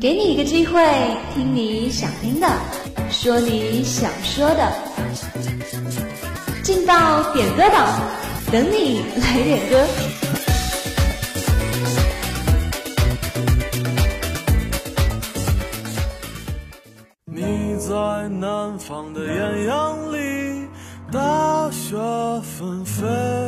给你一个机会，听你想听的，说你想说的，进到点歌榜，等你来点歌。你在南方的艳阳里，大雪纷飞。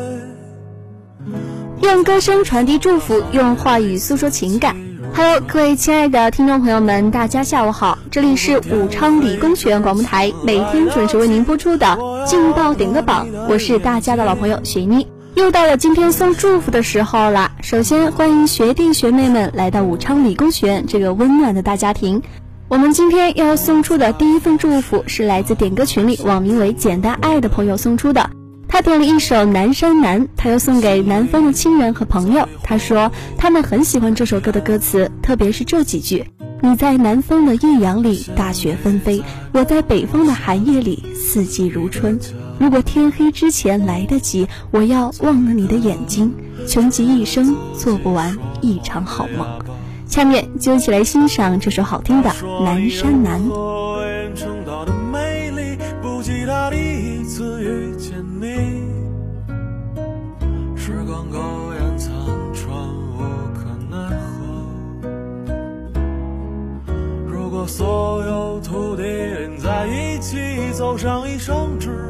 用歌声传递祝福，用话语诉说情感。Hello，各位亲爱的听众朋友们，大家下午好，这里是武昌理工学院广播台，每天准时为您播出的《劲爆点歌榜》，我是大家的老朋友雪妮。又到了今天送祝福的时候了。首先欢迎学弟学妹们来到武昌理工学院这个温暖的大家庭。我们今天要送出的第一份祝福是来自点歌群里网名为“简单爱”的朋友送出的。他点了一首《南山南》，他又送给南方的亲人和朋友。他说他们很喜欢这首歌的歌词，特别是这几句：“你在南方的艳阳里大雪纷飞，我在北方的寒夜里四季如春。如果天黑之前来得及，我要忘了你的眼睛，穷极一生做不完一场好梦。”下面就一起来欣赏这首好听的《南山南》。奏上一声知。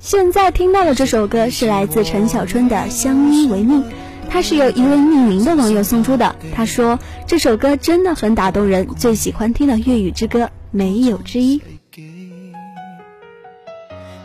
现在听到的这首歌，是来自陈小春的《相依为命》，他是由一位匿名的网友送出的。他说这首歌真的很打动人，最喜欢听的粤语之歌，没有之一。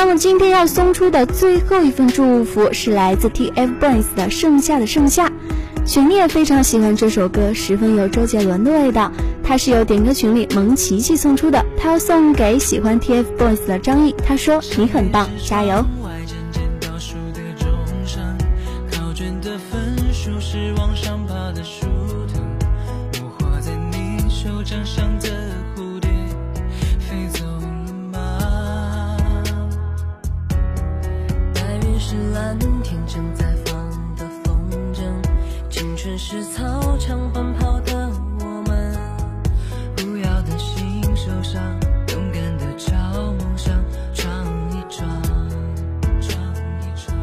那么今天要送出的最后一份祝福是来自 TFBOYS 的《盛夏的盛夏》，群里也非常喜欢这首歌，十分有周杰伦的味道。它是由点歌群里萌琪琪送出的，他要送给喜欢 TFBOYS 的张译，他说你很棒，加油。正在放的风筝，青春是操场奔跑的我们，不要担心受伤，勇敢的朝梦想闯一闯，闯一闯。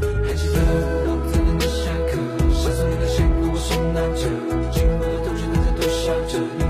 还记得我灿烂的下课，下课铃响起，我心拿着，经过的同学都在偷笑着。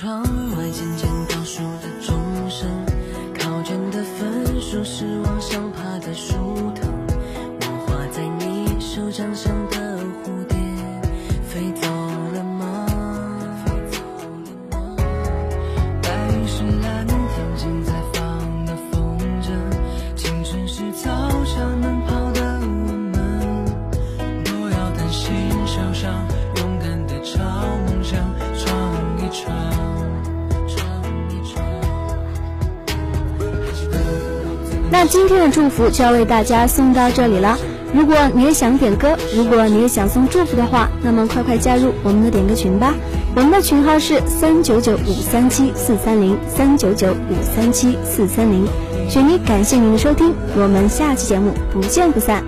처음 今天的祝福就要为大家送到这里了。如果你也想点歌，如果你也想送祝福的话，那么快快加入我们的点歌群吧。我们的群号是三九九五三七四三零三九九五三七四三零。雪妮，感谢您的收听，我们下期节目不见不散。